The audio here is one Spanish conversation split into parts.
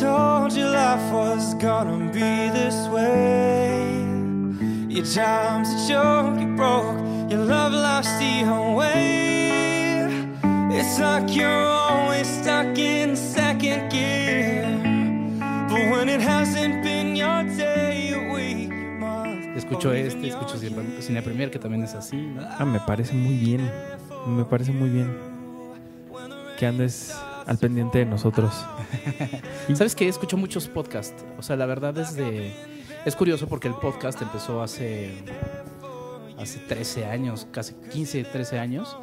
told you life was gonna be this way. Your time's a joke, you broke, your love lost the way. It's like you're always stuck in second gear. But when it hasn't been your day, your week, your month, Escucho este, escucho Cine Cine Premier, que también es así. ¿no? Ah, me parece muy bien. Me parece muy bien que andes al pendiente de nosotros. ¿Sabes qué? Escucho muchos podcasts. O sea, la verdad es de... Es curioso porque el podcast empezó hace... Hace 13 años, casi 15, 13 años.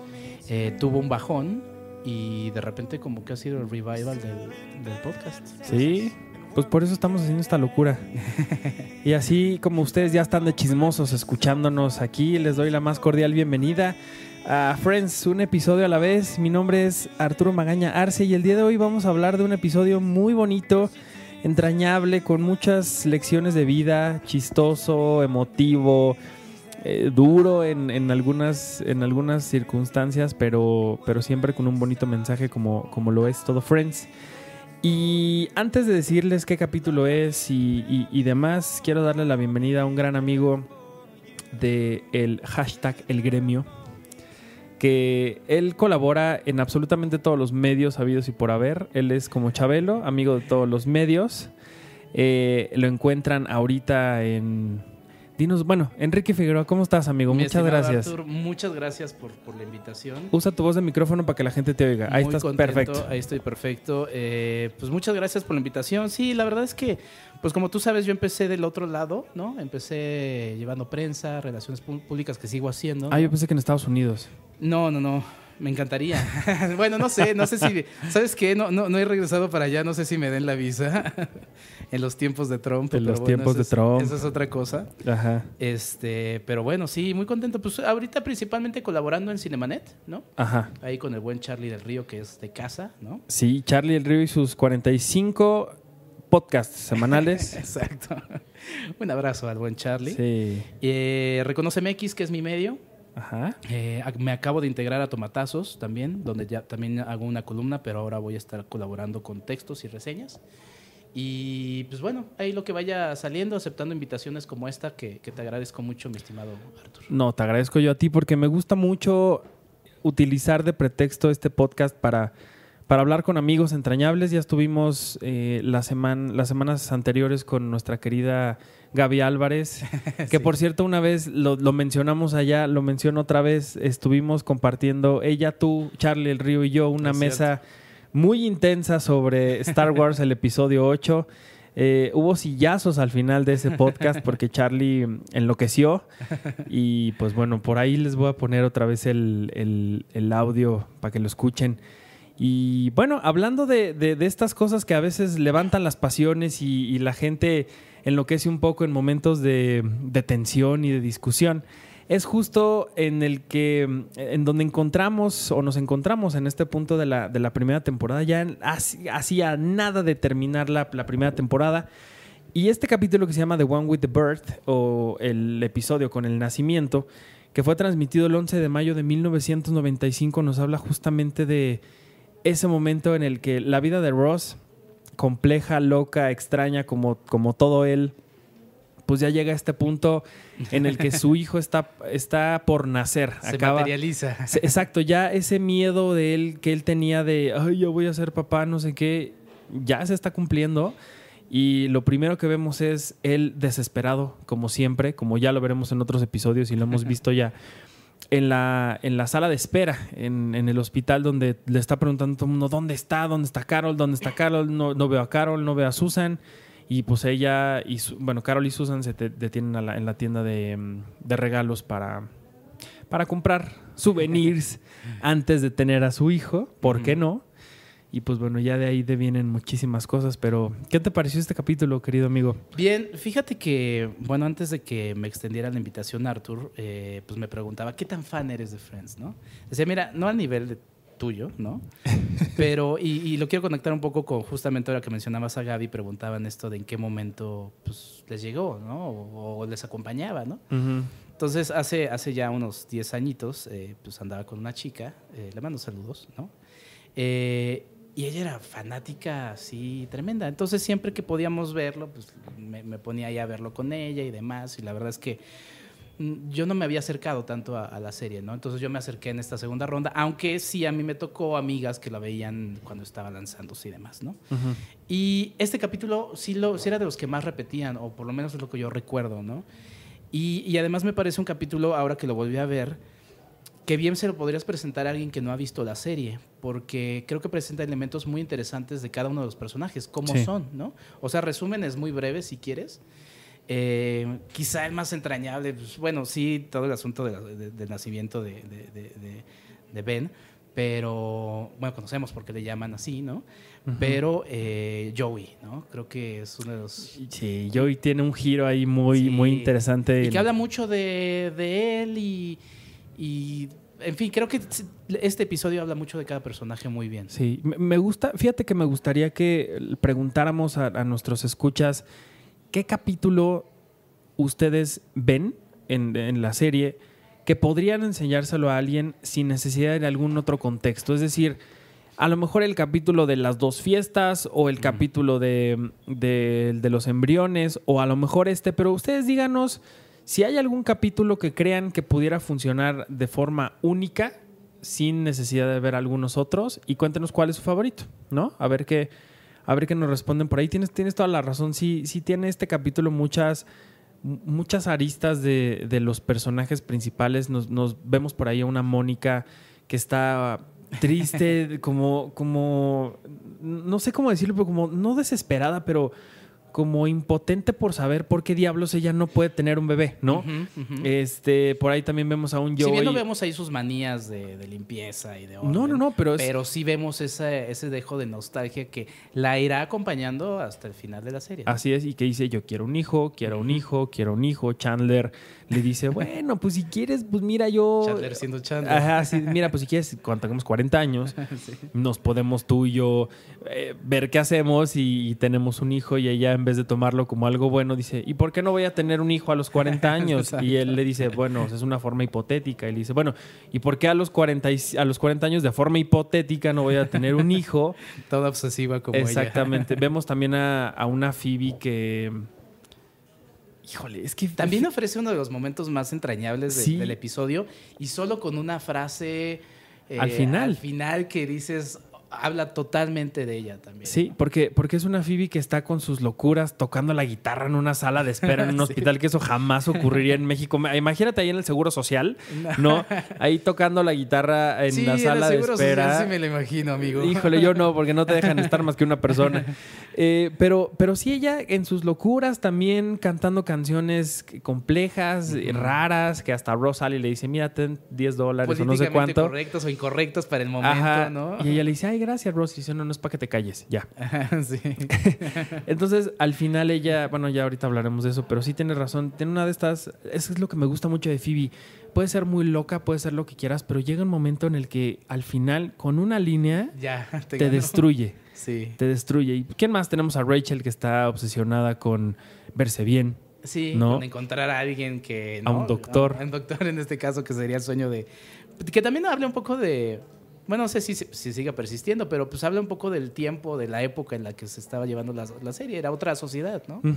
Eh, tuvo un bajón y de repente como que ha sido el revival del, del podcast. Sí, pues por eso estamos haciendo esta locura. Y así como ustedes ya están de chismosos escuchándonos aquí, les doy la más cordial bienvenida a Friends, un episodio a la vez. Mi nombre es Arturo Magaña Arce y el día de hoy vamos a hablar de un episodio muy bonito, entrañable, con muchas lecciones de vida, chistoso, emotivo, eh, duro en, algunas, en algunas circunstancias, pero, pero siempre con un bonito mensaje como, como lo es todo Friends. Y antes de decirles qué capítulo es y, y- y demás, quiero darle la bienvenida a un gran amigo de el hashtag El Gremio, que él colabora en absolutamente todos los medios habidos y por haber. Él es como Chabelo, amigo de todos los medios. Eh, lo encuentran ahorita en... Dinos, bueno, Enrique Figueroa, ¿cómo estás, amigo? Mi Muchas gracias. Muchas gracias por, por la invitación. Usa tu voz de micrófono para que la gente te oiga. Ahí Muy estás contento, perfecto. Ahí estoy perfecto. Eh, pues muchas gracias por la invitación. Sí, la verdad es que, pues como tú sabes, yo empecé del otro lado, ¿no? Empecé llevando prensa, relaciones pú- públicas que sigo haciendo. Ah, yo pensé que en Estados Unidos. No, no, no. Me encantaría. bueno, no sé, no sé si. ¿Sabes qué? No, no, no he regresado para allá, no sé si me den la visa en los tiempos de Trump. En los bueno, tiempos de es- Trump. Esa es otra cosa. Ajá. Este, pero bueno, sí, muy contento. Pues ahorita principalmente colaborando en Cinemanet, ¿no? Ajá. Ahí con el buen Charlie del Río, que es de casa, ¿no? Sí, Charlie el Río y sus 45 podcasts semanales. Exacto. Un abrazo al buen Charlie. sí. Eh, Reconoce MX, que es mi medio. Ajá. Eh, me acabo de integrar a Tomatazos también, donde ya también hago una columna, pero ahora voy a estar colaborando con textos y reseñas. Y pues bueno, ahí lo que vaya saliendo, aceptando invitaciones como esta, que, que te agradezco mucho, mi estimado Artur. No, te agradezco yo a ti porque me gusta mucho utilizar de pretexto este podcast para, para hablar con amigos entrañables. Ya estuvimos eh, la semana, las semanas anteriores con nuestra querida Gaby Álvarez, que por cierto una vez lo, lo mencionamos allá, lo menciono otra vez, estuvimos compartiendo ella, tú, Charlie el Río y yo una Es mesa muy intensa sobre Star Wars, el episodio 8. Eh, hubo sillazos al final de ese podcast porque Charlie enloqueció. Y pues bueno, por ahí les voy a poner otra vez el, el- el audio para que lo escuchen. Y bueno, hablando de, de- estas cosas que a veces levantan las pasiones y, la gente enloquece un poco en momentos de, tensión y de discusión, es justo en el que, en donde encontramos o nos encontramos en este punto de la, la primera temporada, ya hacía nada de terminar la, la primera temporada. Y este capítulo que se llama The One with the Birth, o el episodio con el nacimiento, que fue transmitido el 11 de mayo de 1995, nos habla justamente de ese momento en el que la vida de Ross, compleja, loca, extraña, como, como todo él, pues ya llega a este punto en el que su hijo está, está por nacer. Se Acaba- materializa. Exacto, ya ese miedo de él que él tenía de, ay, yo voy a ser papá, no sé qué, ya se está cumpliendo. Y lo primero que vemos es él desesperado, como siempre, como ya lo veremos en otros episodios y lo hemos visto ya en la, en la sala de espera, en, en el hospital, donde le está preguntando a todo el mundo, ¿dónde está? ¿Dónde está Carol? ¿Dónde está Carol? No, no veo a Carol, no veo a Susan. Y pues ella, y su- bueno, Carol y Susan se te- detienen a la- en la tienda de, de regalos para, para comprar souvenirs antes de tener a su hijo, ¿por qué no? Y pues bueno, ya de ahí devienen muchísimas cosas, pero ¿qué te pareció este capítulo, querido amigo? Bien, fíjate que, bueno, antes de que me extendiera la invitación, Arthur, eh, pues me preguntaba, ¿qué tan fan eres de Friends, no? Decía, mira, no al nivel de tuyo, ¿no? Pero, y, y lo quiero conectar un poco con justamente ahora que mencionabas a Gaby, preguntaban esto de en qué momento pues, les llegó, ¿no? O, o les acompañaba, ¿no? Entonces, hace, hace ya unos 10 añitos, eh, pues andaba con una chica, eh, le mando saludos, ¿no? Eh, Y ella era fanática así tremenda. Entonces siempre que podíamos verlo, pues me, me ponía ahí a verlo con ella y demás. Y la verdad es que mm, yo no me había acercado tanto a, a la serie, ¿no? Entonces yo me acerqué en esta segunda ronda, aunque sí a mí me tocó amigas que la veían cuando estaba lanzándose y demás, ¿no? Y este capítulo sí, lo, sí era de los que más repetían, o por lo menos es lo que yo recuerdo, ¿no? Y, y además me parece un capítulo, ahora que lo volví a ver, que bien se lo podrías presentar a alguien que no ha visto la serie, porque creo que presenta elementos muy interesantes de cada uno de los personajes, cómo Sí. son, ¿no? O sea, resúmenes muy breves si quieres. Eh, quizá el más entrañable, pues, bueno, sí, todo el asunto de la- de- del nacimiento de, Ben, pero, bueno, conocemos por qué le llaman así, ¿no? Pero eh, Joey, ¿no? Creo que es uno de los... Sí, Joey tiene un giro ahí muy, Sí. muy interesante. Y que habla mucho de él y, y, en fin, creo que este episodio habla mucho de cada personaje muy bien. Sí, me gusta, fíjate que me gustaría que preguntáramos a, a nuestros escuchas qué capítulo ustedes ven en, en la serie que podrían enseñárselo a alguien sin necesidad de algún otro contexto. Es decir, a lo mejor el capítulo de las dos fiestas o el capítulo de, de- de los embriones o a lo mejor este, pero ustedes díganos si hay algún capítulo que crean que pudiera funcionar de forma única sin necesidad de ver algunos otros y cuéntenos cuál es su favorito, ¿no? A ver qué, a ver nos responden por ahí. Tienes, toda la razón. Sí, sí tiene este capítulo muchas, muchas aristas de, de los personajes principales. Nos, nos vemos por ahí a una Mónica que está triste, como, como, no sé cómo decirlo, pero como no desesperada, pero como impotente por saber por qué diablos ella no puede tener un bebé, ¿no? Este, por ahí también vemos a un si Joey. bien no vemos ahí sus manías de, de limpieza y de orden, No, no, no, pero es- pero sí vemos ese, ese dejo de nostalgia que la irá acompañando hasta el final de la serie. ¿no? Así es, y que dice, yo quiero un hijo, quiero un hijo, quiero un hijo. Chandler le dice, bueno, pues si quieres, pues mira, yo... Chandler siendo Chandler. Ajá, sí, mira, pues si quieres, cuando tengamos 40 años, nos podemos tú y yo eh, ver qué hacemos y, y tenemos un hijo y ella en vez de tomarlo como algo bueno dice, ¿y por qué no voy a tener un hijo a los 40 años? y él le dice, bueno, es una forma hipotética. Y le dice, bueno, ¿y por qué a los 40, y- a los 40 años de forma hipotética no voy a tener un hijo? Toda obsesiva como ella. Exactamente. Vemos también a, a una Phoebe que. Híjole, es que. También ofrece uno de los momentos más entrañables de- Sí. del episodio y solo con una frase eh, Al final. al final que dices habla totalmente de ella también. Sí, porque, porque es una Phoebe que está con sus locuras tocando la guitarra en una sala de espera en un Sí. hospital, que eso jamás ocurriría en México. Imagínate ahí en el Seguro Social, ¿no? Ahí tocando la guitarra en Sí, la el sala de Seguro Social espera. sí me lo imagino, amigo. Híjole, yo no, porque no te dejan estar más que una persona. Eh, pero, pero sí, ella en sus locuras también cantando canciones complejas, raras, que hasta y le dice, mira, ten 10 dólares o no sé cuánto. correctos o incorrectos para el momento, Ajá. ¿no? Y ella le dice, ay, gracias, Ross. Y dice, no, no es para que te calles, ya. sí. Entonces, al final ella, bueno, ya ahorita hablaremos de eso, pero sí tiene razón. Tiene una de estas, eso es lo que me gusta mucho de Phoebe. Puede ser muy loca, puede ser lo que quieras, pero llega un momento en el que al final, con una línea, Ya, te, destruye. Sí. Te destruye. ¿Y quién más? Tenemos a Rachel que está obsesionada con verse bien. Sí, ¿No? con encontrar a alguien que... A un ¿no? doctor. A un doctor en este caso que sería el sueño de... Que también habla un poco de... Bueno, no sé si, si siga persistiendo, pero pues habla un poco del tiempo, de la época en la que se estaba llevando la, la serie. Era otra sociedad, ¿no? Sí,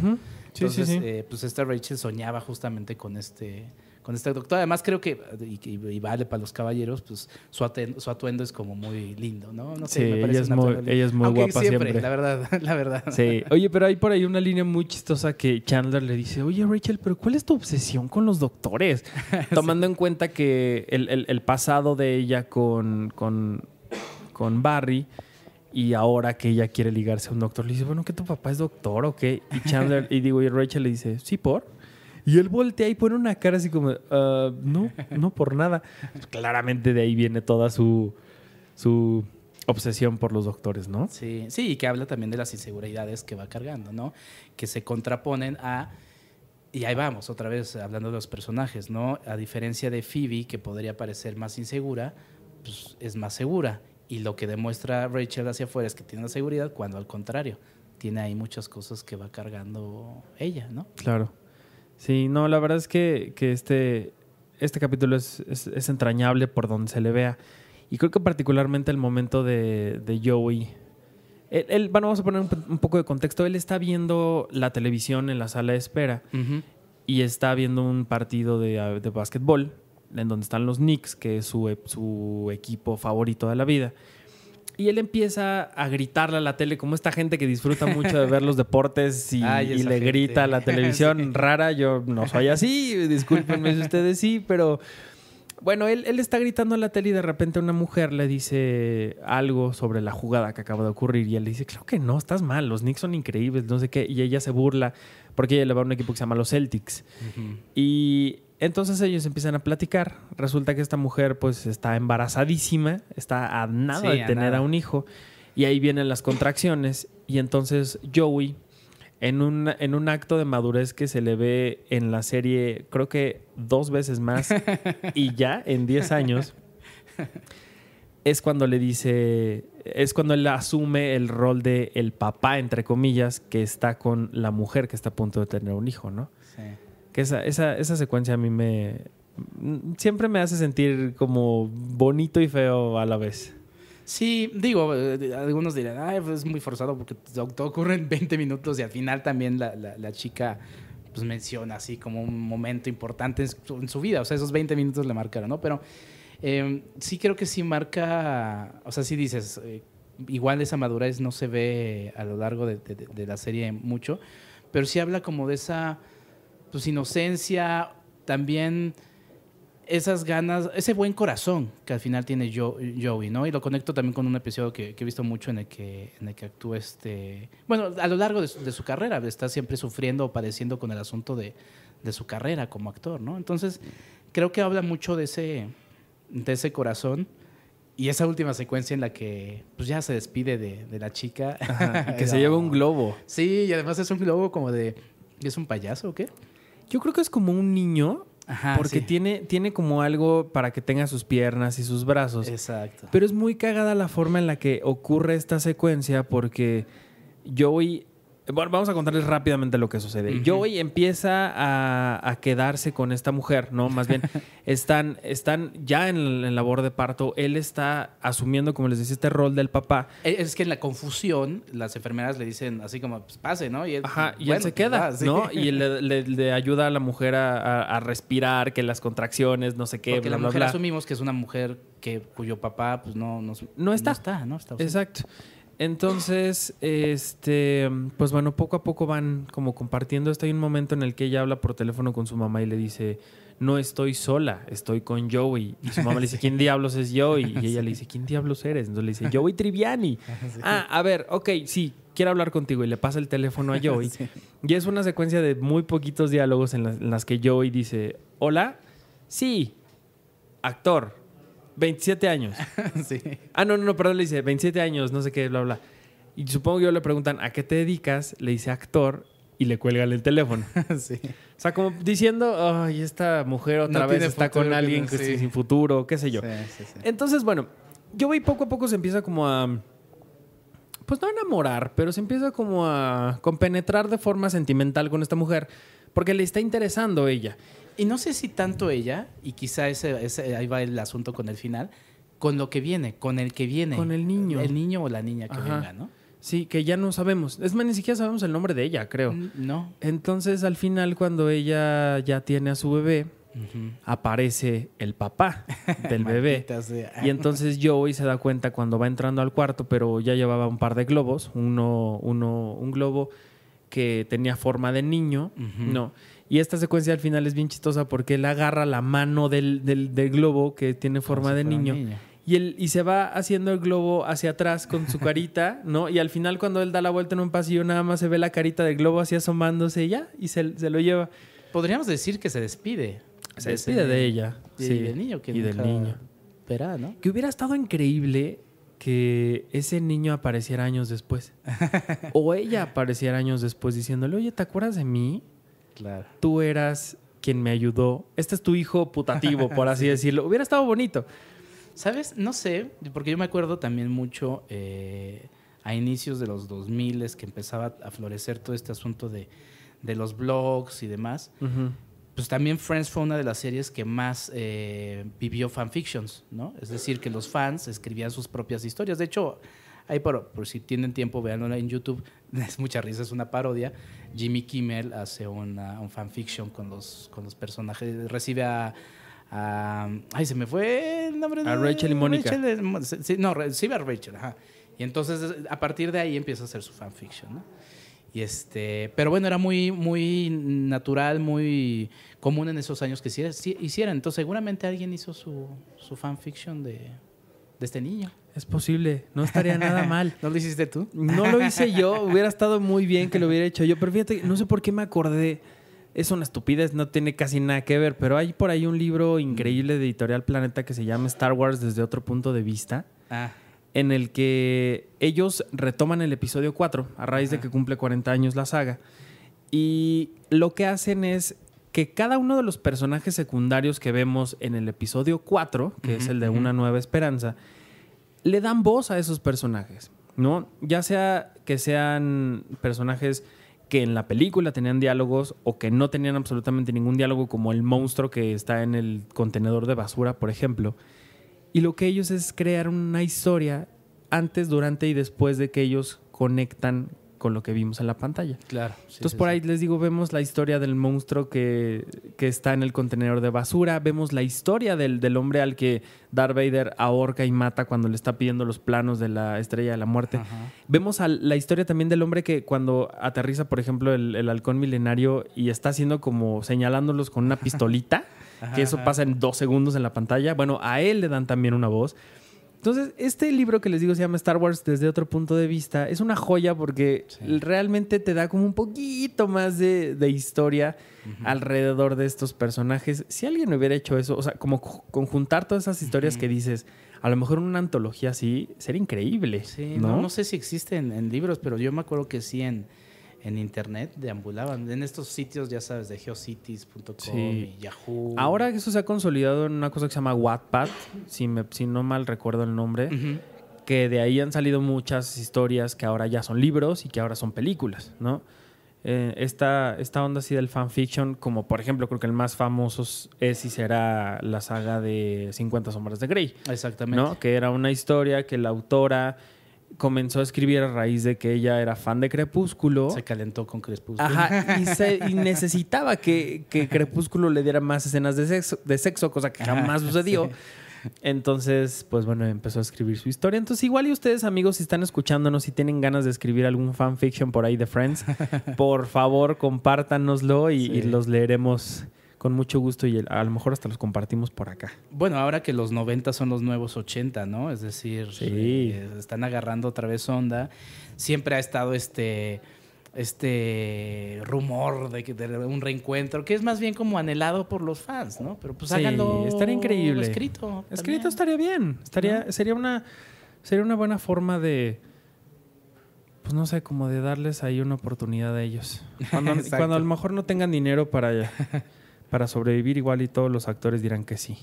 Entonces, sí, sí. eh, pues esta Rachel soñaba justamente con este, con este doctor. Además, creo que, y, vale para los caballeros, pues su, aten- su atuendo es como muy lindo, ¿no? No sé, Sí, me ella parece es un muy- ella es muy Aunque guapa siempre. La verdad, la verdad. Sí. Oye, pero hay por ahí una línea muy chistosa que Chandler le dice, oye Rachel, pero ¿cuál es tu obsesión con los doctores? Tomando en cuenta que el, el- el pasado de ella con, con, con Barry y ahora que ella quiere ligarse a un doctor, le dice, bueno, ¿que tu papá es doctor o qué? Y Chandler, y digo, y Rachel le dice, sí, por. Y él voltea y pone una cara así como, "Ah, no, no por nada. Claramente de ahí viene toda su, su obsesión por los doctores, ¿no? Sí, sí, y que habla también de las inseguridades que va cargando, ¿no? Que se contraponen a. Y ahí vamos, otra vez hablando de los personajes, ¿no? A diferencia de Phoebe, que podría parecer más insegura, pues es más segura. Y lo que demuestra Rachel hacia afuera es que tiene una seguridad, cuando al contrario, tiene ahí muchas cosas que va cargando ella, ¿no? Claro. Sí, no, la verdad es que, que este, este capítulo es, es- es entrañable por donde se le vea. Y creo que particularmente el momento de, de Joey Él, él- bueno, vamos a poner un, un poco de contexto. Él está viendo la televisión en la sala de espera y está viendo un partido de, ah, de básquetbol en donde están los Knicks, que es su, su equipo favorito de la vida. Y él empieza a gritarle a la tele, como esta gente que disfruta mucho de ver los deportes y, Ay, y esa le gente. grita a la televisión Sí. rara. Yo no soy así, discúlpenme si ustedes sí, pero bueno, él, él está gritando a la tele y de repente una mujer le dice algo sobre la jugada que acaba de ocurrir y él le dice, claro que no, estás mal, los Knicks son increíbles, no sé qué, y ella se burla porque ella le va a un equipo que se llama los Celtics. Y entonces ellos empiezan a platicar. Resulta que esta mujer pues está embarazadísima, está a nada Sí, de a tener nada. a un hijo. Y ahí vienen las contracciones. Y entonces Joey, en un, en un acto de madurez que se le ve en la serie, creo que dos veces más, y ya en 10 años, es cuando le dice, es cuando él asume el rol de el papá, entre comillas, que está con la mujer que está a punto de tener un hijo, ¿no? Sí. Que esa, esa, esa secuencia a mí me. Siempre me hace sentir como bonito y feo a la vez. Sí, digo, eh, algunos dirán, Ay, pues es muy forzado porque todo todo ocurre en 20 minutos y al final también la, la- la chica pues menciona así como un momento importante en su, en su vida. O sea, esos 20 minutos le marcaron, ¿no? Pero eh, sí creo que sí marca, o sea, sí dices, eh, igual esa madurez no se ve a lo largo de, de- de la serie mucho, pero sí habla como de esa pues inocencia, también esas ganas, ese buen corazón que al final tiene Jo- Joey, ¿no? Y lo conecto también con un episodio que, que he visto mucho en el que, en el que actúa este... Bueno, a lo largo de su, de su carrera, está siempre sufriendo o padeciendo con el asunto de, de su carrera como actor, ¿no? Entonces, creo que habla mucho de ese, de ese corazón y esa última secuencia en la que pues ya se despide de, de la chica. que se lleva un globo. Sí, y además es un globo como de... ¿Es un payaso o qué? Yo creo que es como un niño, Ajá, porque sí. tiene, tiene como algo para que tenga sus piernas y sus brazos. Exacto. Pero es muy cagada la forma en la que ocurre esta secuencia porque Joey... Bueno, vamos a contarles rápidamente lo que sucede. Ujú. Joey empieza a, a quedarse con esta mujer, ¿no? Más bien, están, están ya en, en labor de parto. Él está asumiendo, como les decía, este rol del papá. Eh, Es que en la confusión, las enfermeras le dicen así como, pues pase, ¿no? Y él, Ajá, y él se pues, queda, sí. ¿no? Y le, le- le ayuda a la mujer a, respirar, que las contracciones, no sé qué, Porque bla, la mujer bla. asumimos que es una mujer que, cuyo papá, pues no, no, No está. No está, ¿no? Está. Exacto. Entonces, este, pues bueno, poco a poco van como compartiendo esto. Hay un momento en el que ella habla por teléfono con su mamá y le dice, no estoy sola, estoy con Joey. Y su mamá le dice, ¿quién diablos es Joey? Y ella le dice, ¿quién diablos eres? Entonces le dice, Joey Triviani. Ah, a ver, ok, sí, quiero hablar contigo. Y le pasa el teléfono a Joey. Y es una secuencia de muy poquitos diálogos en las, en las que Joey dice, hola, sí, actor, 27 años. sí. Ah, no, no, no, perdón, le dice 27 años, no sé qué, bla, bla. Y supongo que yo le preguntan, ¿a qué te dedicas? Le dice actor y le cuelgan el teléfono. sí. O sea, como diciendo, ay, esta mujer otra No vez está futuro, con alguien que sí. sin futuro, qué sé yo. Sí, sí, sí. Entonces, bueno, yo voy poco a poco se empieza como a. Pues no a enamorar, pero se empieza como a compenetrar de forma sentimental con esta mujer. Porque le está interesando ella. Y no sé si tanto ella, y quizá ese, ese- ahí va el asunto con el final, con lo que viene, con el que viene. Con el niño. El niño o la niña que Ajá. venga, ¿no? Sí, que ya no sabemos. Es más, ni siquiera sabemos el nombre de ella, creo. No. Entonces, al final, cuando ella ya tiene a su bebé, aparece el papá del bebé. Y entonces Joey se da cuenta cuando va entrando al cuarto, pero ya llevaba un par de globos, uno, uno, un globo que tenía forma de niño, no. Y esta secuencia al final es bien chistosa porque él agarra la mano del, del- del globo que tiene forma de niño, Y, él, y se va haciendo el globo hacia atrás con su carita, ¿no? Y al final cuando él da la vuelta en un pasillo nada más se ve la carita del globo así asomándose ya, y se, se lo lleva. Podríamos decir que se despide. Se despide de ella. Y sí, del niño que y del niño. verá, ¿no? Que hubiera estado increíble que ese niño apareciera años después. o ella apareciera años después diciéndole, oye, ¿te acuerdas de mí? Claro. Tú eras quien me ayudó. Este es tu hijo putativo, por así decirlo. Hubiera estado bonito. ¿Sabes? No sé, porque yo me acuerdo también mucho eh, a inicios de los 2000 que empezaba a florecer todo este asunto de, de los blogs y demás. Pues también Friends fue una de las series que más eh, vivió fanfictions, ¿no? Es decir, que los fans escribían sus propias historias. De hecho, Ahí por, por si tienen tiempo, véanlo en YouTube. Es mucha risa, es una parodia. Jimmy Kimmel hace una, un fanfiction con los, con los personajes. Recibe a, a- Ay, se me fue el nombre de... A Rachel y Mónica. No, recibe a Rachel, ajá. Y entonces a partir de ahí empieza a hacer su fanfiction, ¿no? Y este, pero bueno, era muy, muy natural, muy común en esos años que hicieran. Entonces seguramente alguien hizo su, su fanfiction de, de este niño. Es posible, no estaría nada mal. ¿No lo hiciste tú? No lo hice yo, hubiera estado muy bien que lo hubiera hecho yo, pero fíjate, no sé por qué me acordé. Es una estupidez, no tiene casi nada que ver, pero hay por ahí un libro increíble de Editorial Planeta que se llama Star Wars desde otro punto de vista, Ah, en el que ellos retoman el episodio 4 a raíz de que cumple 40 años la saga. Y lo que hacen es que cada uno de los personajes secundarios que vemos en el episodio 4, que es el de. Una Nueva Esperanza, le dan voz a esos personajes, ¿no? Ya sea que sean personajes que en la película tenían diálogos o que no tenían absolutamente ningún diálogo, como el monstruo que está en el contenedor de basura, por ejemplo. Y lo que ellos es crear una historia antes, durante y después de que ellos conectan con lo que vimos en la pantalla. claro. sí, Entonces sí, por sí. ahí les digo, vemos la historia del monstruo que, que está en el contenedor de basura, vemos la historia del, del hombre al que Darth Vader ahorca y mata cuando le está pidiendo los planos de la estrella de la muerte. Ajá. Vemos al- la historia también del hombre que cuando aterriza, por ejemplo, el, el halcón milenario y está haciendo como señalándolos con una pistolita, Ajá, que eso ajá. pasa en dos segundos en la pantalla. Bueno, a él le dan también una voz. Entonces, este libro que les digo se llama Star Wars desde otro punto de vista. Es una joya porque Sí. realmente te da como un poquito más de, de historia alrededor de estos personajes. Si alguien hubiera hecho eso, o sea, como co- conjuntar todas esas historias que dices, a lo mejor una antología así, sería increíble. Sí, ¿no? no, no sé si existe en, en libros, pero yo me acuerdo que sí en, en internet deambulaban. En estos sitios, ya sabes, de geocities.com Sí. y Yahoo. Ahora eso se ha consolidado en una cosa que se llama Wattpad, si, me, si no mal recuerdo el nombre. Que de ahí han salido muchas historias que ahora ya son libros y que ahora son películas, ¿no? Eh, esta, esta onda así del fanfiction, como por ejemplo, creo que el más famoso es y será la saga de 50 sombras de Grey, Exactamente. ¿no? Que era una historia que la autora comenzó a escribir a raíz de que ella era fan de Crepúsculo. Se calentó con Crepúsculo. Ajá, y, se- y necesitaba que, que Crepúsculo le diera más escenas de sexo, de sexo cosa que jamás sucedió. Entonces, pues bueno, empezó a escribir su historia. Entonces, igual y ustedes, amigos, si están escuchándonos y tienen ganas de escribir algún fanfiction por ahí de Friends, por favor, compártanoslo y, Sí. y los leeremos con mucho gusto y a lo mejor hasta los compartimos por acá. Bueno, ahora que los 90 son los nuevos 80, ¿no? Es decir, Sí. eh, están agarrando otra vez onda. Siempre ha estado este este rumor de, que- de un reencuentro, que es más bien como anhelado por los fans, ¿no? Pero pues Sí, háganlo estaría increíble. escrito. Escrito estaría bien. Estaría, sería una, sería una buena forma de. Pues no sé, como de darles ahí una oportunidad a ellos. Cuando, cuando a lo mejor no tengan dinero para, para sobrevivir, igual y todos los actores dirán que sí.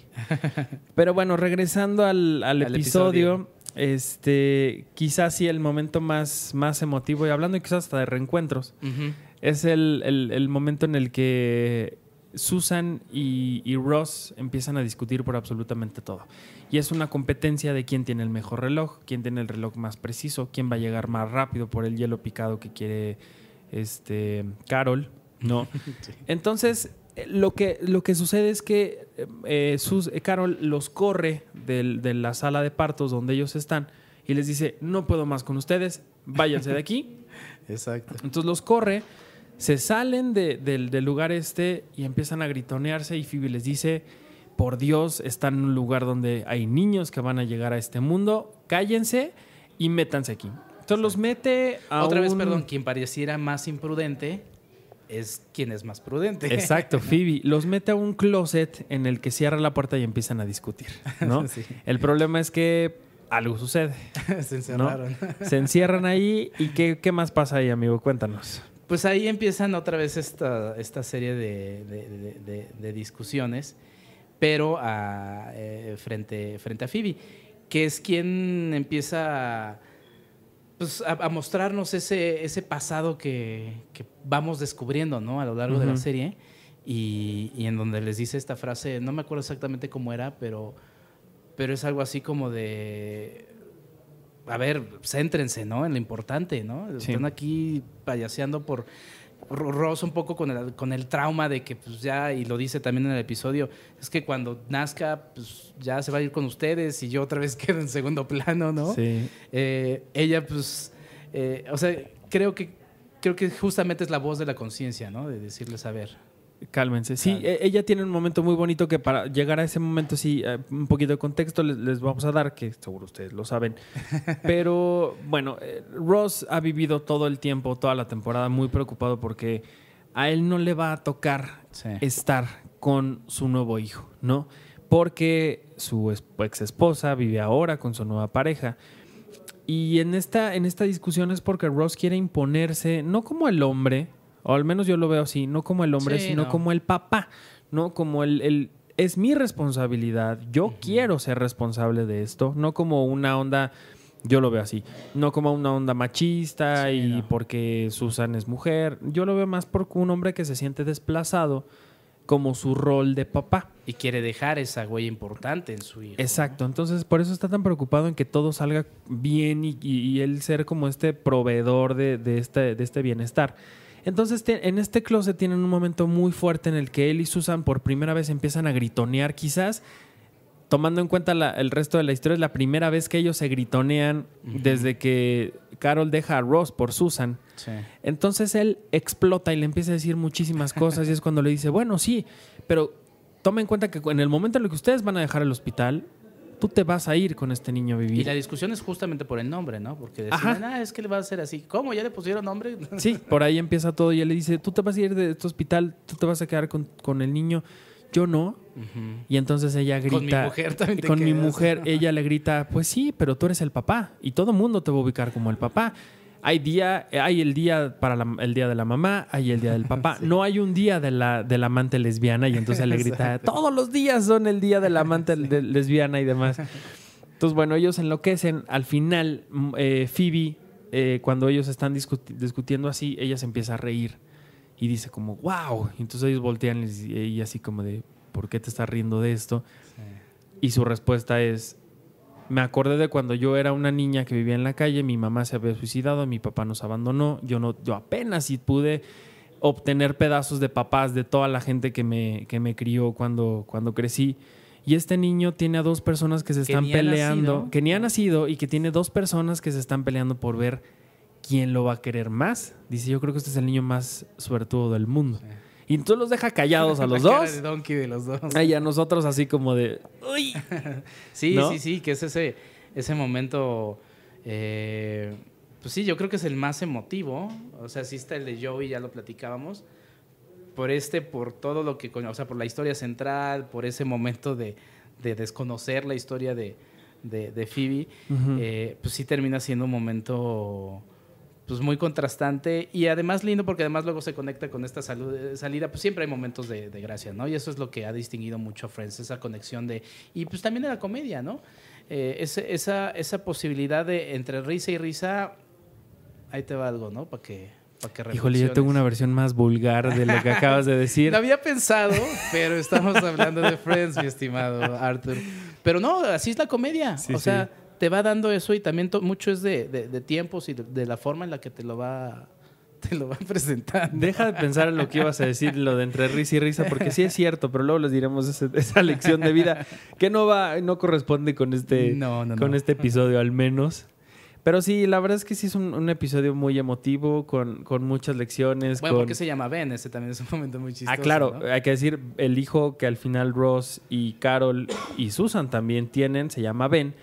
Pero bueno, regresando al, al Al episodio, episodio. este, quizás sí el momento más, más emotivo, y hablando quizás hasta de reencuentros, es el, el- el momento en el que Susan y, y Ross empiezan a discutir por absolutamente todo. Y es una competencia de quién tiene el mejor reloj, quién tiene el reloj más preciso, quién va a llegar más rápido por el hielo picado que quiere este, Carol. ¿no? Sí. Entonces, lo que, lo que sucede es que eh, Sus- eh, Carol los corre del- de la sala de partos donde ellos están y les dice, no puedo más con ustedes, váyanse de aquí. Exacto. Entonces los corre, se salen de- del, del lugar este y empiezan a gritonearse y Phoebe les dice, por Dios, están en un lugar donde hay niños que van a llegar a este mundo, cállense y métanse aquí. Entonces los mete a Otra vez, perdón, quien pareciera más imprudente es quien es más prudente. Exacto, Phoebe. Los mete a un closet en el que cierra la puerta y empiezan a discutir, ¿no? Sí. El problema es que algo sucede. Se encerraron. Se encierran ahí y ¿qué, qué más pasa ahí, amigo? Cuéntanos. Pues ahí empiezan otra vez esta, esta serie de, de- de- de- de discusiones, pero a, eh, frente, frente a Phoebe, que es quien empieza a, pues, a, a mostrarnos ese, ese pasado que, que vamos descubriendo ¿no? a lo largo de la serie, y, y en donde les dice esta frase, no me acuerdo exactamente cómo era, pero, pero es algo así como de a ver, céntrense, ¿no? En lo importante, ¿no? Sí. Están aquí payaseando por Ro- Ross un poco con el, con el trauma de que pues ya, y lo dice también en el episodio, es que cuando nazca, pues ya se va a ir con ustedes y yo otra vez quedo en segundo plano, ¿no? Sí. Eh, ella, pues, eh, o sea, creo que, creo que justamente es la voz de la conciencia, ¿no? De decirles, a ver. Cálmense. Sí, e- ella tiene un momento muy bonito que para llegar a ese momento, sí, eh, un poquito de contexto les, les vamos a dar, que seguro ustedes lo saben. Pero bueno, eh, Ross ha vivido todo el tiempo, toda la temporada, muy preocupado porque a él no le va a tocar Sí. estar con su nuevo hijo, ¿no? Porque su ex esposa vive ahora con su nueva pareja. Y en esta, en esta discusión es porque Ross quiere imponerse, no como el hombre, o al menos yo lo veo así, no como el hombre, Sí, sino no. como el papá, ¿no? Como el, el- es mi responsabilidad, yo quiero ser responsable de esto, no como una onda, yo lo veo así, no como una onda machista Sí, y no. porque Susan es mujer, yo lo veo más porque un hombre que se siente desplazado como su rol de papá. Y quiere dejar esa huella importante en su hijo. ¿no? Exacto, entonces por eso está tan preocupado en que todo salga bien y, y- y él ser como este proveedor de, de este, de este bienestar. Entonces te- en este closet tienen un momento muy fuerte en el que él y Susan por primera vez empiezan a gritonear, quizás tomando en cuenta la- el resto de la historia, es la primera vez que ellos se gritonean desde que Carol deja a Ross por Susan. Sí. Entonces él explota y le empieza a decir muchísimas cosas y es cuando le dice, bueno, sí, pero toma en cuenta que en el momento en el que ustedes van a dejar el hospital, tú te vas a ir con este niño a Y vivir. la discusión es justamente por el nombre, ¿no? Porque decían, ah, es que le va a hacer así. ¿Cómo? ¿Ya le pusieron nombre? Sí, por ahí empieza todo y él le dice, tú te vas a ir de este hospital, tú te vas a quedar con, con el niño, yo no. Y entonces ella grita... Con mi mujer también te Con mi mujer, ella le grita, pues sí, pero tú eres el papá y todo el mundo te va a ubicar como el papá. Hay día, hay el día para la- el día de la mamá, hay el día del papá. No hay un día de la, de la amante lesbiana y entonces le grita, todos los días son el día de la amante de- lesbiana y demás. Entonces, bueno, ellos enloquecen. Al final, mm, eh, Phoebe, eh, cuando ellos están discuti- discutiendo así, ella se empieza a reír y dice como, wow. Y entonces ellos voltean y ella así como de, ¿por qué te estás riendo de esto? Y su respuesta es, me acordé de cuando yo era una niña que vivía en la calle, mi mamá se había suicidado, mi papá nos abandonó, yo, no, yo apenas si pude obtener pedazos de papás de toda la gente que me, que me crió cuando, cuando crecí. Y este niño tiene a dos personas que se están peleando, nacido. que ni ha nacido y que tiene dos personas que se están peleando por ver quién lo va a querer más. Dice, yo creo que este es el niño más suertudo del mundo. Y entonces los deja callados a los La cara dos. de Donkey de los dos. Y a nosotros así como de, uy, Sí, ¿No? sí, sí, que es ese, ese momento. eh, pues sí, yo creo que es el más emotivo. O sea, sí está el de Joey, ya lo platicábamos. Por este, por todo lo que. O sea, por la historia central, por ese momento de, de desconocer la historia de, de, de Phoebe. Eh, pues sí termina siendo un momento. Pues muy contrastante y además lindo porque además luego se conecta con esta salud- eh, salida. Pues siempre hay momentos de, de gracia, ¿no? Y eso es lo que ha distinguido mucho a Friends, esa conexión de. Y pues también de la comedia, ¿no? Eh, ese- esa, esa posibilidad de entre risa y risa, ahí te va algo, ¿no? Para que, pa' que Híjole, yo tengo una versión más vulgar de lo que acabas de decir. Lo había pensado, pero estamos hablando de Friends, mi estimado Arthur. Pero no, así es la comedia. Sí, o sea, sí. Te va dando eso y también mucho es de, de- de tiempos y de, de la forma en la que te lo va, te lo va presentando. Deja de pensar en lo que ibas a decir, lo de entre risa y risa, porque sí es cierto, pero luego les diremos esa lección de vida que no va, no corresponde con este, No, no, con no. este episodio al menos. Pero sí, la verdad es que sí es un, un episodio muy emotivo, con, con muchas lecciones. Bueno, con... ¿por qué se llama Ben? Ese también es un momento muy chistoso. Ah, claro, ¿no? hay que decir, el hijo que al final Ross y Carol y Susan también tienen, se llama Ben,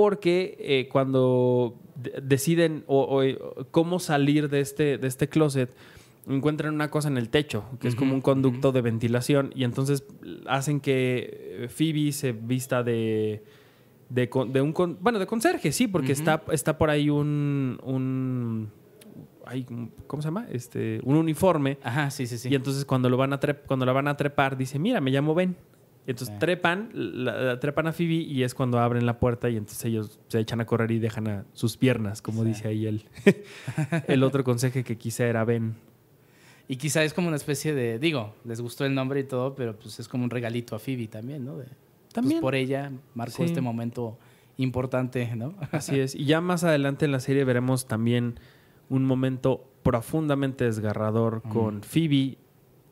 porque eh, cuando de- deciden o, o- cómo salir de este, de este closet, encuentran una cosa en el techo, que es como un conducto de ventilación, y entonces hacen que eh, Phoebe se vista de... De, un con- bueno de conserje sí porque está está por ahí un un ay, cómo se llama este un uniforme Ajá, sí, sí, sí. y entonces cuando lo van a trep- cuando la van a trepar, dice, mira, me llamo Ben. Y entonces Sí. trepan, la, la trepan a Phoebe y es cuando abren la puerta y entonces ellos se echan a correr y dejan a sus piernas, como Sí. dice ahí el, el otro consejo que quizá era Ben. Y quizá es como una especie de, digo, les gustó el nombre y todo, pero pues es como un regalito a Phoebe también, ¿no? De- pues, También. por ella marcó Sí. este momento importante, ¿no? Así es. Y ya más adelante en la serie veremos también un momento profundamente desgarrador Mm. con Phoebe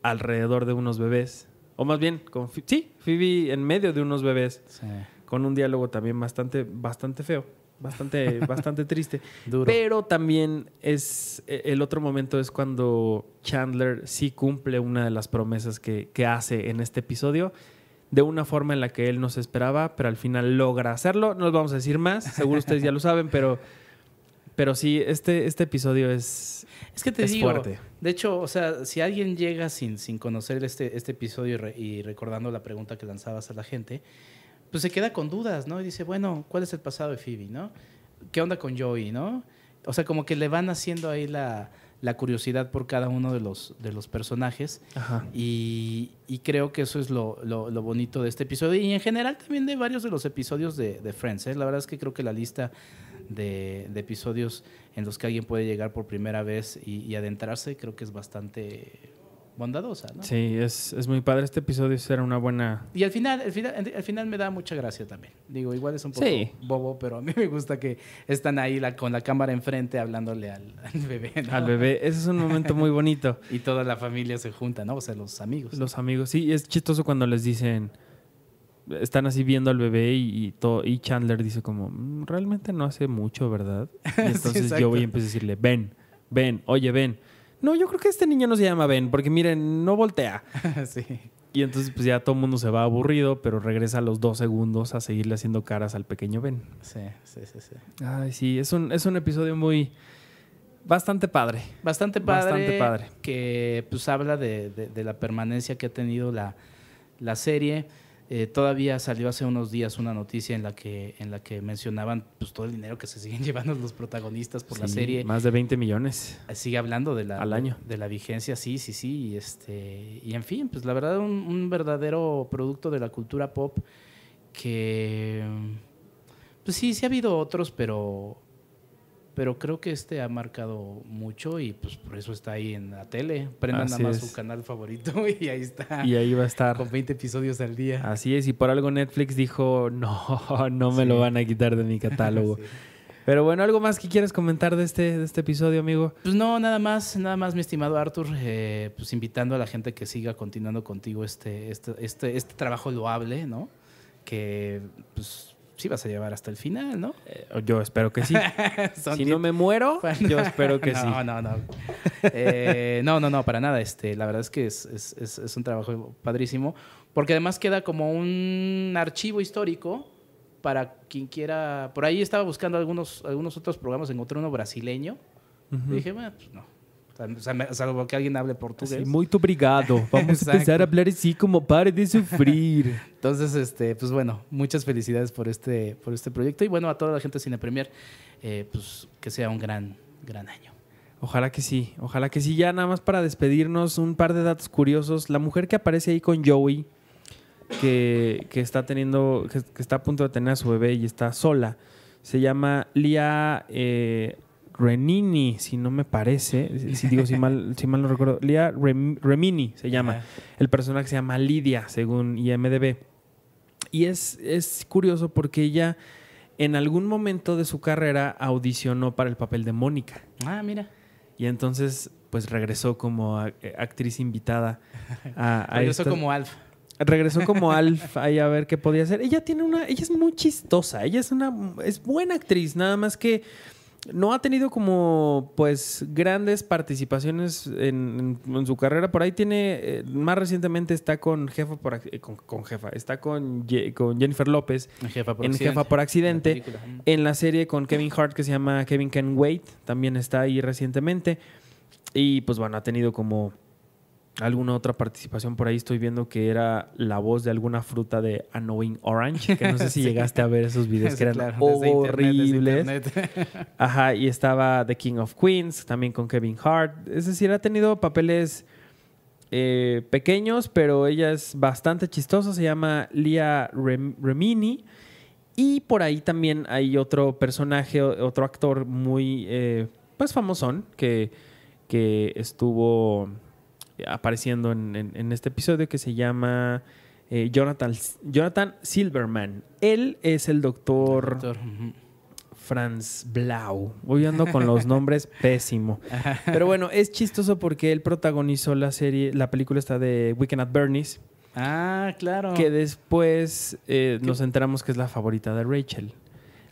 alrededor de unos bebés. O más bien, con sí, Phoebe en medio de unos bebés, Sí. con un diálogo también bastante, bastante feo, bastante, bastante triste. Duro. Pero también es e- el otro momento es cuando Chandler sí cumple una de las promesas que, que hace en este episodio de una forma en la que él no se esperaba, pero al final logra hacerlo. No les vamos a decir más, seguro ustedes ya lo saben, pero, pero sí, este, este episodio es, Es que te es digo, fuerte. de hecho, o sea, si alguien llega sin, sin conocer este, este episodio y, re- y recordando la pregunta que lanzabas a la gente, pues se queda con dudas, ¿no? Y dice, bueno, ¿cuál es el pasado de Phoebe, no? ¿Qué onda con Joey, no? O sea, como que le van haciendo ahí la, la curiosidad por cada uno de los, de los personajes. Ajá. Y, y creo que eso es lo, lo- lo bonito de este episodio. Y en general también de varios de los episodios de, de Friends. ¿eh? La verdad es que creo que la lista de, de episodios en los que alguien puede llegar por primera vez y, y adentrarse, creo que es bastante bondadosa. ¿no? Sí, es, es muy padre. Este episodio será una buena... Y al final, al final, al final me da mucha gracia también. Digo, igual es un poco Sí. bobo, pero a mí me gusta que están ahí la, con la cámara enfrente hablándole al, al bebé. ¿no? Al bebé, ese es un momento muy bonito. Y toda la familia se junta, ¿no? O sea, los amigos. Los amigos, sí, es chistoso cuando les dicen, están así viendo al bebé y, y, to- y Chandler dice como, "Mm, realmente no hace mucho, ¿verdad? Y entonces yo voy y empiezo a decirle, ven, ven, oye, ven. No, yo creo que este niño no se llama Ben, porque miren, no voltea. sí. Y entonces pues ya todo el mundo se va aburrido, pero regresa a los dos segundos a seguirle haciendo caras al pequeño Ben. Sí, sí, sí, sí. Ay, sí, es un, es un episodio muy... Bastante padre. Bastante padre. Bastante padre. Que pues habla de, de- de la permanencia que ha tenido la, la serie. Eh, todavía salió hace unos días una noticia en la que, en la que mencionaban pues, todo el dinero que se siguen llevando los protagonistas por la serie. Más de 20 millones. Eh, Sigue hablando de la, Al año. De, de la vigencia, sí, sí, sí. Y, este, y en fin, pues la verdad, un, un verdadero producto de la cultura pop que. Pues sí, sí ha habido otros, pero. Pero creo que este ha marcado mucho y pues por eso está ahí en la tele. Prendan Así nada más es. su canal favorito y ahí está. Y ahí va a estar. Con 20 episodios al día. Así es, y por algo Netflix dijo, no, no me Sí. lo van a quitar de mi catálogo. Sí. Pero bueno, ¿algo más que quieres comentar de este, de este episodio, amigo? Pues no, nada más, nada más, mi estimado Arthur, eh, pues invitando a la gente que siga continuando contigo este, este, este, este trabajo loable, ¿no? Que pues sí vas a llevar hasta el final, ¿no? Eh, yo espero que sí. Si no me muero, yo espero que no, sí. No, no, Eh, no, no, no, para nada. Este, la verdad es que es, es- es- es un trabajo padrísimo, porque además queda como un archivo histórico para quien quiera. Por ahí estaba buscando algunos, algunos otros programas, encontré uno brasileño. Y dije, bueno, pues no. Salvo que alguien hable portugués. Sí, muy obrigado. Vamos a empezar a hablar así como pare de sufrir. Entonces, este, pues bueno, muchas felicidades por este, por este proyecto y bueno, a toda la gente de Cine Premier, eh, pues que sea un gran, gran año. Ojalá que sí, ojalá que sí. Ya nada más para despedirnos, un par de datos curiosos. La mujer que aparece ahí con Joey, que, que está teniendo, que, que está a punto de tener a su bebé y está sola, se llama Lia eh, Renini, si no me parece, si, digo si mal, si mal no recuerdo. Lia Rem- Remini se llama. El personaje se llama Lidia, según IMDB. Y es, es curioso porque ella en algún momento de su carrera audicionó para el papel de Mónica. Ah, mira. Y entonces, pues regresó como eh, actriz invitada a, a Regresó esta- como Alf. regresó como Alf ahí a ver qué podía hacer. Ella tiene una, ella es muy chistosa, ella es una, es buena actriz, nada más que no ha tenido como, pues, grandes participaciones en, en- en su carrera. Por ahí tiene, eh, más recientemente está con jefa por, eh, con, con jefa, está con, Ye- con Jennifer López En Jefa por en accidente. Jefa por accidente. La. En la serie con Kevin Hart que se llama Kevin Can Wait, también está ahí recientemente. Y pues bueno, ha tenido como alguna otra participación por ahí. Estoy viendo que era la voz de alguna fruta de Annoying Orange, que no sé si Sí. llegaste a ver esos videos Sí, que eran claro, desde horribles. internet. Ajá, y estaba The King of Queens, también con Kevin Hart. Es decir, ha tenido papeles eh, pequeños, pero ella es bastante chistosa. Se llama Lia Rem- Remini. Y por ahí también hay otro personaje, otro actor muy, eh, pues, famosón, que, que estuvo apareciendo en, en- en este episodio, que se llama eh, Jonathan, Jonathan Silverman. Él es el doctor. Franz Blau. Voy ando con los nombres pésimo. Pero bueno, es chistoso porque él protagonizó la serie, la película está de Weekend at Bernie's, Ah, claro. que después eh, nos enteramos que es la favorita de Rachel.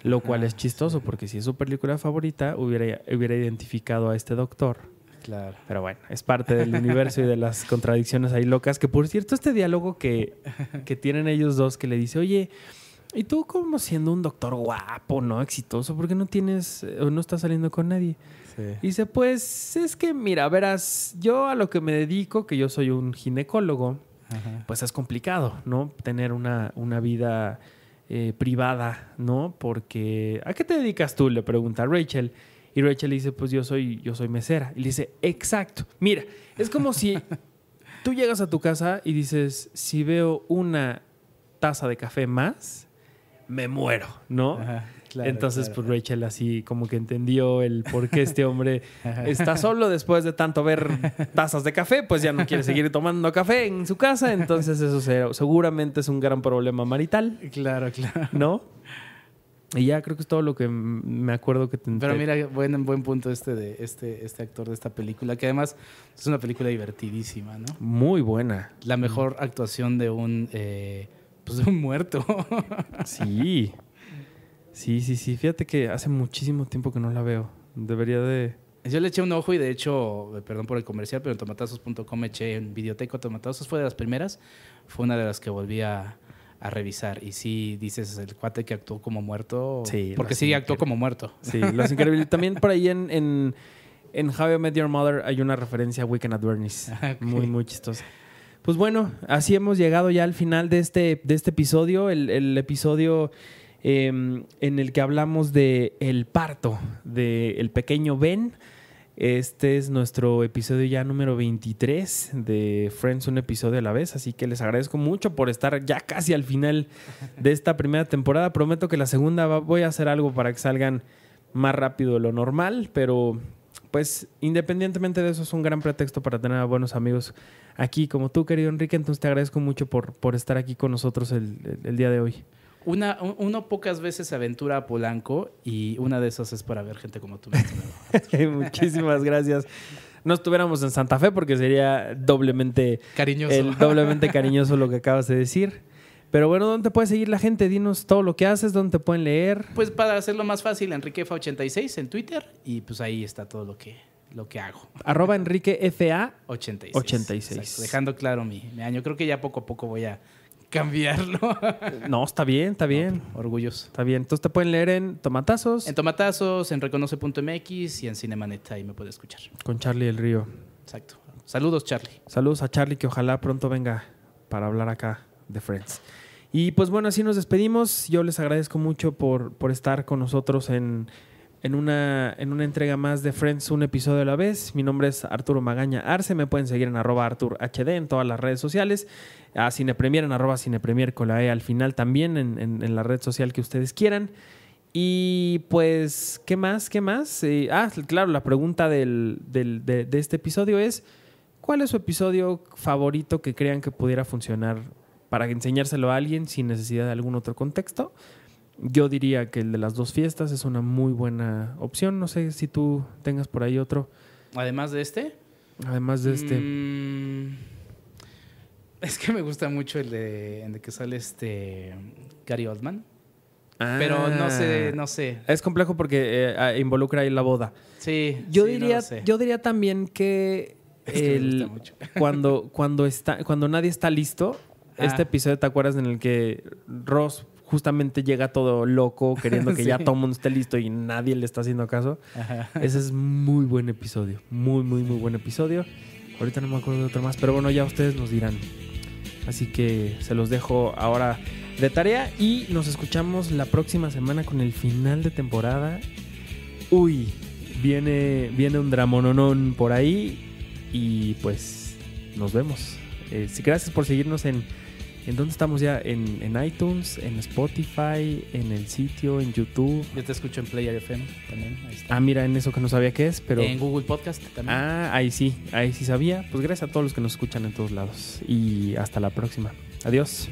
Lo cual Ah, es chistoso porque si es su película favorita, hubiera, hubiera identificado a este doctor. Claro. Pero bueno, es parte del universo y de las contradicciones ahí locas. Que por cierto, este diálogo que, que tienen ellos dos, que le dice, oye, ¿y tú como siendo un doctor guapo, no exitoso, por qué no tienes o no estás saliendo con nadie? Y dice, pues es que, mira, verás, yo a lo que me dedico, que yo soy un ginecólogo, Ajá. pues es complicado, ¿no? Tener una, una vida eh, privada, ¿no? Porque, ¿a qué te dedicas tú? Le pregunta Rachel. Y Rachel le dice, pues yo soy, yo soy mesera. Y le dice, exacto. Mira, es como si tú llegas a tu casa y dices, si veo una taza de café más, me muero, ¿no? Ajá, claro, Entonces, claro. pues Rachel así como que entendió el por qué este hombre está solo después de tanto ver tazas de café, pues ya no quiere seguir tomando café en su casa. Entonces, eso se- seguramente es un gran problema marital, Claro, claro. ¿no? Y ya creo que es todo lo que me acuerdo que te Pero mira, buen, buen punto este de este, este actor de esta película, que además es una película divertidísima, ¿no? Muy buena. La mejor actuación de un eh, pues de un muerto. Sí. Sí, sí, sí. Fíjate que hace muchísimo tiempo que no la veo. Debería de... Yo le eché un ojo y de hecho, eh, perdón por el comercial, pero en tomatazos.com eché en Videoteca Tomatazos, fue de las primeras, fue una de las que volví a, a revisar. Y sí, dices, el cuate que actuó como muerto, Sí, porque sí actuó como muerto. Sí, lo hace increíble. También por ahí en, en, en How I Met Your Mother hay una referencia a Weekend at Bernie's. Ah. Muy, muy chistosa. Pues bueno, así hemos llegado ya al final de este, de este episodio. El, el episodio eh, en el que hablamos de el parto del el pequeño Ben. Este es nuestro episodio ya número 23 de Friends, un episodio a la vez. Así que les agradezco mucho por estar ya casi al final de esta primera temporada. Prometo que la segunda voy a hacer algo para que salgan más rápido de lo normal, pero pues independientemente de eso es un gran pretexto para tener a buenos amigos aquí como tú, querido Enrique. Entonces te agradezco mucho por, por estar aquí con nosotros el- el día de hoy. Una, un- uno pocas veces se aventura a Polanco y una de esas es para ver gente como tú. Muchísimas gracias. No estuviéramos en Santa Fe porque sería doblemente Cariñoso. el doblemente cariñoso lo que acabas de decir. Pero bueno, ¿dónde puede seguir la gente? Dinos todo lo que haces, dónde te pueden leer. Pues para hacerlo más fácil, EnriqueFa86 en Twitter y pues ahí está todo lo que, lo que hago. Arroba Enrique FA. 86. 86. Exacto, dejando claro mi, mi año. Creo que ya poco a poco voy a cambiarlo. No, está bien, está bien. Orgulloso. Está bien. Entonces te pueden leer en Tomatazos En Tomatazos, en Reconoce.mx y en Cinemanet, ahí me puede escuchar. con Charlie del Río. Exacto. Saludos, Charlie. Saludos a Charlie, que ojalá pronto venga para hablar acá de Friends. Y pues bueno, así nos despedimos. Yo les agradezco mucho por, por estar con nosotros en, en, una, en una entrega más de Friends, un episodio a la vez. Mi nombre es Arturo Magaña Arce. Me pueden seguir en arroba Artur HD en todas las redes sociales. A Cinepremier en arroba Cinepremier con la E al final también en, en- la red social que ustedes quieran. Y pues, ¿qué más? ¿Qué más? Ah, claro, la pregunta del, del- de, de este episodio es, ¿cuál es su episodio favorito que crean que pudiera funcionar para enseñárselo a alguien sin necesidad de algún otro contexto? Yo diría que el de las dos fiestas es una muy buena opción. No sé si tú tengas por ahí otro, Además de este. además de este. mm, es que me gusta mucho el de, en el que sale este Gary Oldman. Pero no sé, Ah. no sé. Es complejo porque eh, ah, involucra ahí la boda. Sí. Yo sí, diría, sé. yo diría también que, Es que el- cuando, cuando está, cuando nadie está listo, Ah. este episodio, ¿te acuerdas? En el que Ross justamente llega todo loco, queriendo que ya todo el mundo esté listo y nadie le está haciendo caso. Ajá. Ese es muy buen episodio. Muy, muy, muy buen episodio. Ahorita no me acuerdo de otro más, pero bueno, ya ustedes nos dirán. Así que se los dejo ahora de tarea y nos escuchamos la próxima semana con el final de temporada. Uy, viene, viene un dramononón por ahí y pues nos vemos. Eh, gracias por seguirnos en, en dónde estamos ya, en, en iTunes, en Spotify, en el sitio, en YouTube. Yo te escucho en Player FM también. Ahí está. Ah, mira, en eso que no sabía qué es, pero... En Google Podcast también. Ah, ahí sí, ahí sí sabía. Pues gracias a todos los que nos escuchan en todos lados. Y hasta la próxima. Adiós.